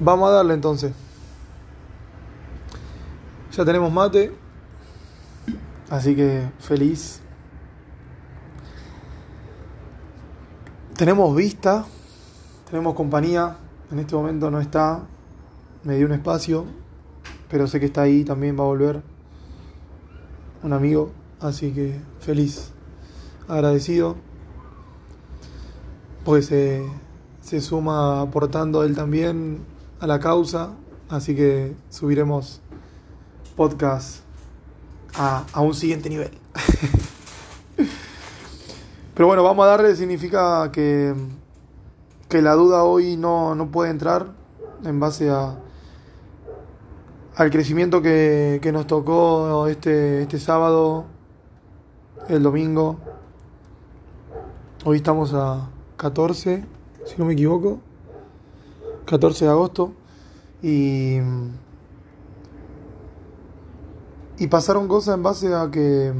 Vamos a darle entonces. Ya tenemos mate. Así que feliz. Tenemos vista. Tenemos compañía. En este momento no está. Me dio un espacio. Pero sé que está ahí. También va a volver. Un amigo. Así que feliz. Agradecido. Porque se, se suma aportando él también a la causa, así que subiremos podcast a, a un siguiente nivel. Pero bueno, vamos a darle, significa que, que la duda hoy no, no puede entrar en base a, al crecimiento que, que nos tocó este, este sábado, el domingo. Hoy estamos a 14, si no me equivoco. 14 de agosto y, y pasaron cosas en base a que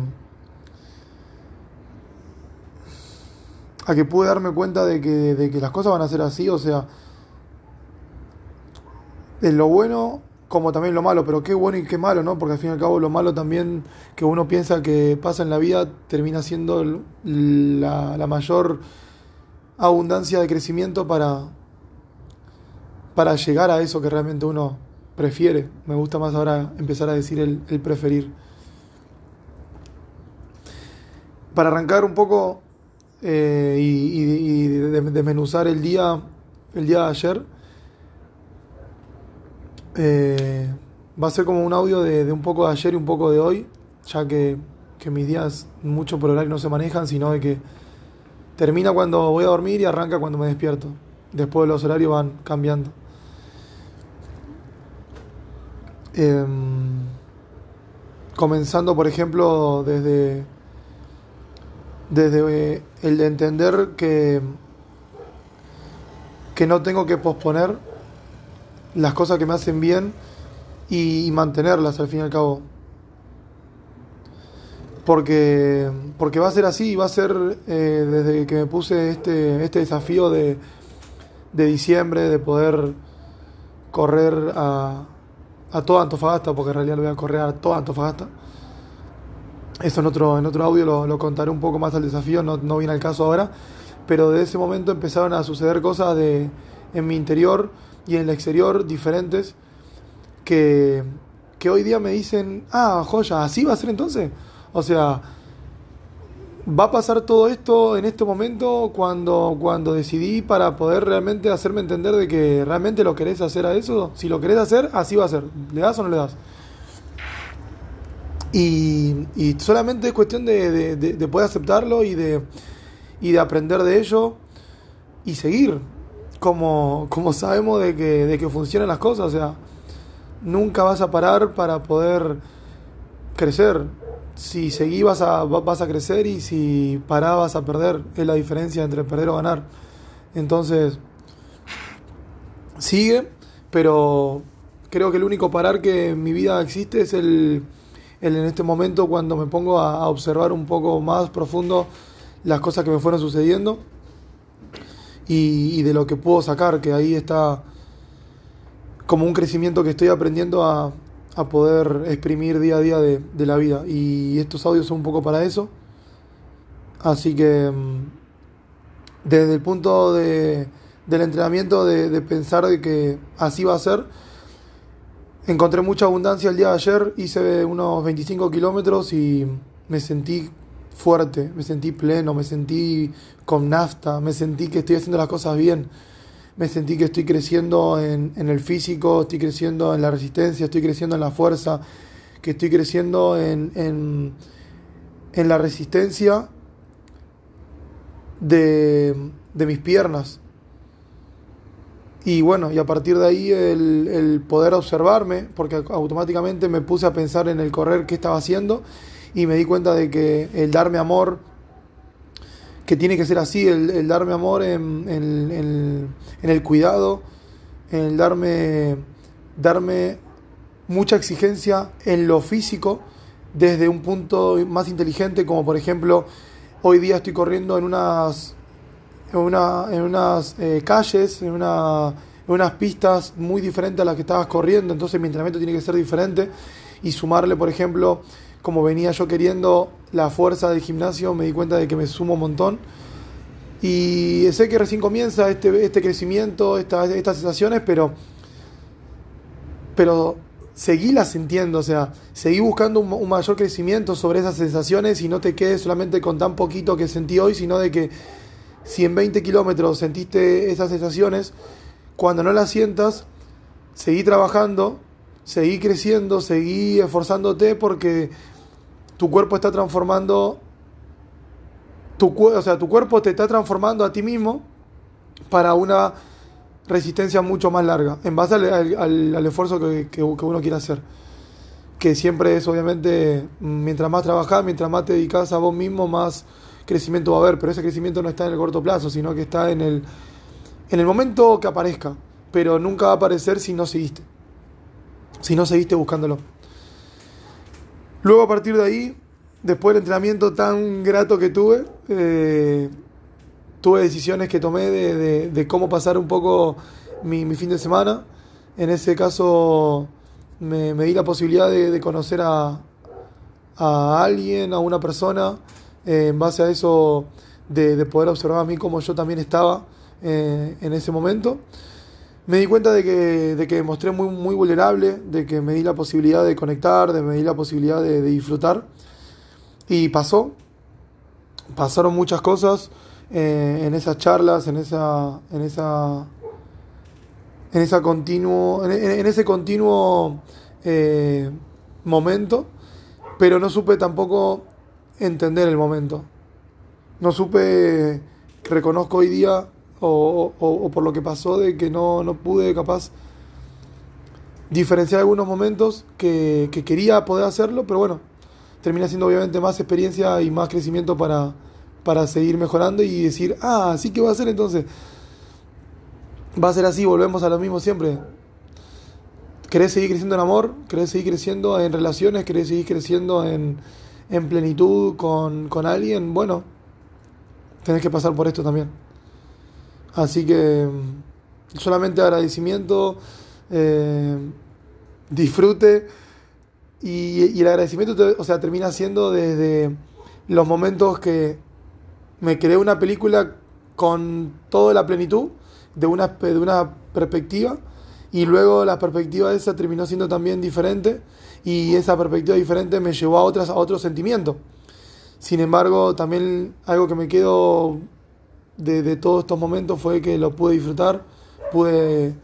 a que pude darme cuenta de que, de que las cosas van a ser así, o sea, es lo bueno como también lo malo, pero qué bueno y qué malo, ¿no? Porque al fin y al cabo lo malo también que uno piensa que pasa en la vida termina siendo la, la mayor abundancia de crecimiento para, para llegar a eso que realmente uno prefiere. Me gusta más ahora empezar a decir el, preferir. Para arrancar un poco eh, y, desmenuzar el día, el día de ayer, eh, va a ser como un audio de, un poco de ayer y un poco de hoy, ya que, que mis días mucho por horario no se manejan, sino de que termina cuando voy a dormir y arranca cuando me despierto. Después los horarios van cambiando. Em, comenzando, por ejemplo, desde, desde eh, el de entender que, que no tengo que posponer las cosas que me hacen bien y, mantenerlas al fin y al cabo. Porque, porque va a ser así, va a ser eh, desde que me puse este, este desafío de, de diciembre, de poder correr a, a toda Antofagasta, porque en realidad lo voy a correr a toda Antofagasta. Eso en otro, en otro audio lo, contaré un poco más al desafío, no, no viene al caso ahora, pero de ese momento empezaron a suceder cosas de, en mi interior y en el exterior diferentes que, que hoy día me dicen, ah, joya, así va a ser entonces. O sea, va a pasar todo esto en este momento cuando, cuando decidí para poder realmente hacerme entender de que realmente lo querés hacer a eso. Si lo querés hacer, así va a ser. ¿Le das o no le das? Y, y solamente es cuestión de, de, poder aceptarlo y de, y de aprender de ello y seguir. Como, como sabemos de que, de que funcionan las cosas. O sea, nunca vas a parar para poder crecer si seguís vas a, vas a crecer y si parás vas a perder. Es la diferencia entre perder o ganar. Entonces, sigue, pero creo que el único parar que en mi vida existe es el, en este momento cuando me pongo a, observar un poco más profundo las cosas que me fueron sucediendo y de lo que puedo sacar, que ahí está como un crecimiento que estoy aprendiendo a, a poder exprimir día a día de, la vida. Y estos audios son un poco para eso. Así que mm, desde el punto de, del entrenamiento, de, pensar de que así va a ser, encontré mucha abundancia el día de ayer, hice unos 25 kilómetros y me sentí fuerte, me sentí pleno, me sentí con nafta, me sentí que estoy haciendo las cosas bien me sentí que estoy creciendo en, el físico, estoy creciendo en la resistencia, estoy creciendo en la fuerza, que estoy creciendo en, en, la resistencia de, mis piernas. Y bueno, y a partir de ahí el, el, poder observarme, porque automáticamente me puse a pensar en el correr que estaba haciendo y me di cuenta de que el darme amor, que tiene que ser así, el, darme amor en, en, el cuidado, en el darme, darme mucha exigencia en lo físico desde un punto más inteligente, como por ejemplo, hoy día estoy corriendo en unas, en, una, en unas eh, calles, en una, unas pistas muy diferentes a las que estabas corriendo, entonces mi entrenamiento tiene que ser diferente y sumarle, por ejemplo, como venía yo queriendo la fuerza del gimnasio, me di cuenta de que me sumo un montón. Y sé que recién comienza este, este crecimiento, estas sensaciones, pero, pero seguílas sintiendo, o sea, seguí buscando un, un, mayor crecimiento sobre esas sensaciones y no te quedes solamente con tan poquito que sentí hoy, sino de que si en 20 kilómetros sentiste esas sensaciones, cuando no las sientas, seguí trabajando, seguí creciendo, seguí esforzándote porque tu cuerpo está transformando, tu, o sea, tu cuerpo te está transformando a ti mismo para una resistencia mucho más larga, en base al, esfuerzo que, que, uno quiere hacer. Que siempre es, obviamente, mientras más trabajas, mientras más te dedicas a vos mismo, más crecimiento va a haber, pero ese crecimiento no está en el corto plazo, sino que está en el, en el momento que aparezca, pero nunca va a aparecer si no seguiste, si no seguiste buscándolo. Luego a partir de ahí, después del entrenamiento tan grato que tuve, eh, tuve decisiones que tomé de, cómo pasar un poco mi, fin de semana. En ese caso me, di la posibilidad de, conocer a, alguien, a una persona eh, en base a eso de, poder observar a mí como yo también estaba eh, en ese momento. Me di cuenta de que, de que me mostré muy, muy vulnerable, de que me di la posibilidad de conectar, de me di la posibilidad de, disfrutar. Y pasó, pasaron muchas cosas eh, en esas charlas, en esa, en esa, en esa continuo, en, ese continuo momento, pero no supe tampoco entender el momento. No supe, reconozco hoy día, o, por lo que pasó, de que no, no pude capaz diferenciar algunos momentos que, quería poder hacerlo, pero bueno, termina siendo obviamente más experiencia y más crecimiento para, para seguir mejorando y decir, ah, así que va a ser entonces. Va a ser así, volvemos a lo mismo siempre. ¿Querés seguir creciendo en amor? ¿Querés seguir creciendo en relaciones? ¿Querés seguir creciendo en, en plenitud con, alguien, bueno, tenés que pasar por esto también. Así que solamente agradecimiento, eh, disfrute y, el agradecimiento, o sea, termina siendo desde los momentos que me creé una película con toda la plenitud de una, de una perspectiva y luego la perspectiva esa terminó siendo también diferente y esa perspectiva diferente me llevó a otras a otro sentimiento. Sin embargo, también algo que me quedo de, todos estos momentos fue que lo pude disfrutar, pude,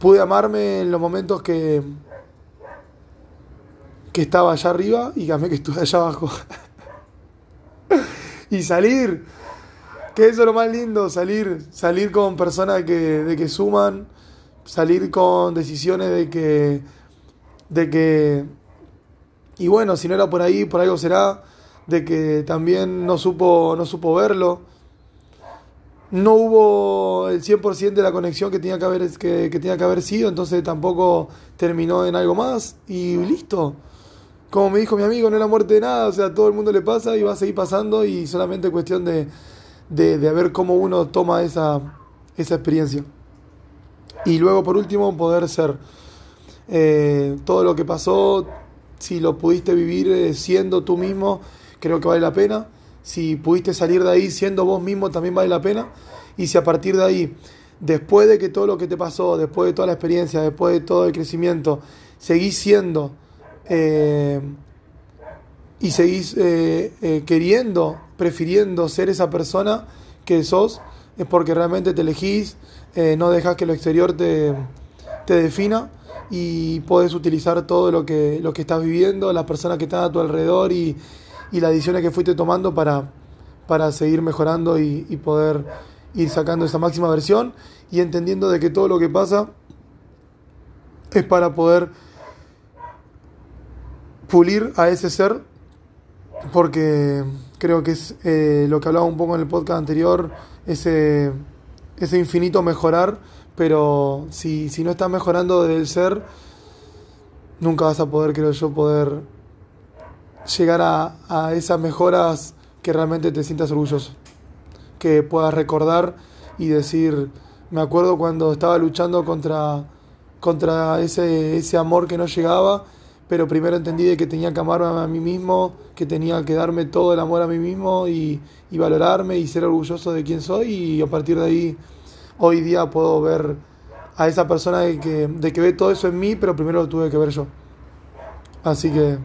pude amarme en los momentos que, que estaba allá arriba y también que estuve allá abajo. y salir, que eso es lo más lindo, salir, salir con personas que, de que suman, salir con decisiones de que de que, y bueno, si no era por ahí, por algo será, de que también no supo, no supo verlo. No hubo el 100% de la conexión que tenía que, haber, que, que tenía que haber sido, entonces tampoco terminó en algo más y listo. Como me dijo mi amigo, no es la muerte de nada, o sea, todo el mundo le pasa y va a seguir pasando y solamente cuestión de, de, de ver cómo uno toma esa, esa experiencia. Y luego, por último, poder ser eh, todo lo que pasó, si lo pudiste vivir eh, siendo tú mismo, creo que vale la pena. Si pudiste salir de ahí siendo vos mismo, también vale la pena. Y si a partir de ahí, después de que todo lo que te pasó, después de toda la experiencia, después de todo el crecimiento, seguís siendo eh, y seguís queriendo, prefiriendo ser esa persona que sos, es porque realmente te elegís, no dejas que lo exterior te, te defina y puedes utilizar todo lo que, lo que estás viviendo, las personas que están a tu alrededor y, y las decisiones que fuiste tomando para, para seguir mejorando y, poder ir sacando esa máxima versión y entendiendo de que todo lo que pasa es para poder pulir a ese ser porque creo que es eh, lo que hablaba un poco en el podcast anterior, ese, ese infinito mejorar pero si, si no estás mejorando del ser, nunca vas a poder, creo yo, poder llegar a, a esas mejoras que realmente te sientas orgulloso. Que puedas recordar y decir, Me acuerdo cuando estaba luchando contra, contra ese, ese amor que no llegaba, pero primero entendí de que tenía que amarme a mí mismo, que tenía que darme todo el amor a mí mismo y, y valorarme y ser orgulloso de quién soy y a partir de ahí hoy día puedo ver a esa persona de que, de que ve todo eso en mí, pero primero lo tuve que ver yo. Así que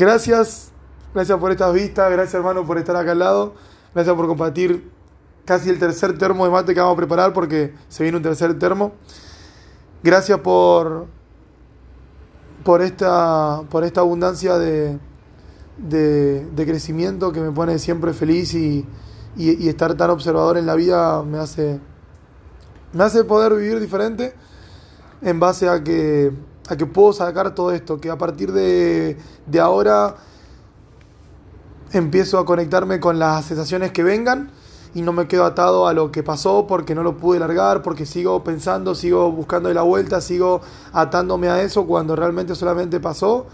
gracias, gracias por estas vistas, gracias hermano por estar acá al lado, gracias por compartir casi el tercer termo de mate que vamos a preparar porque se viene un tercer termo. Gracias por, por, esta, por esta abundancia de, de, de crecimiento que me pone siempre feliz y, y, y, estar tan observador en la vida me hace, me hace poder vivir diferente en base a que, a que puedo sacar todo esto, que a partir de, de ahora empiezo a conectarme con las sensaciones que vengan y no me quedo atado a lo que pasó porque no lo pude largar, porque sigo pensando, sigo buscando la vuelta, sigo atándome a eso cuando realmente solamente pasó,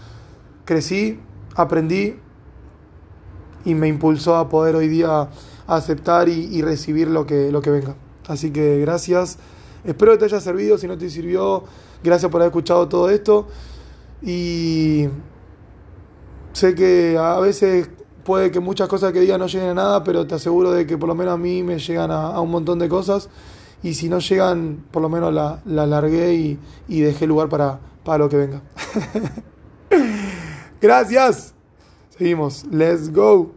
crecí, aprendí y me impulsó a poder hoy día aceptar y, y recibir lo que, lo que venga. Así que gracias, espero que te haya servido, si no te sirvió, gracias por haber escuchado todo esto y sé que a veces puede que muchas cosas que diga no lleguen a nada, pero te aseguro de que por lo menos a mí me llegan a, un montón de cosas y si no llegan, por lo menos la, la largué y, y, dejé lugar para, para lo que venga. Gracias. Seguimos. Let's go.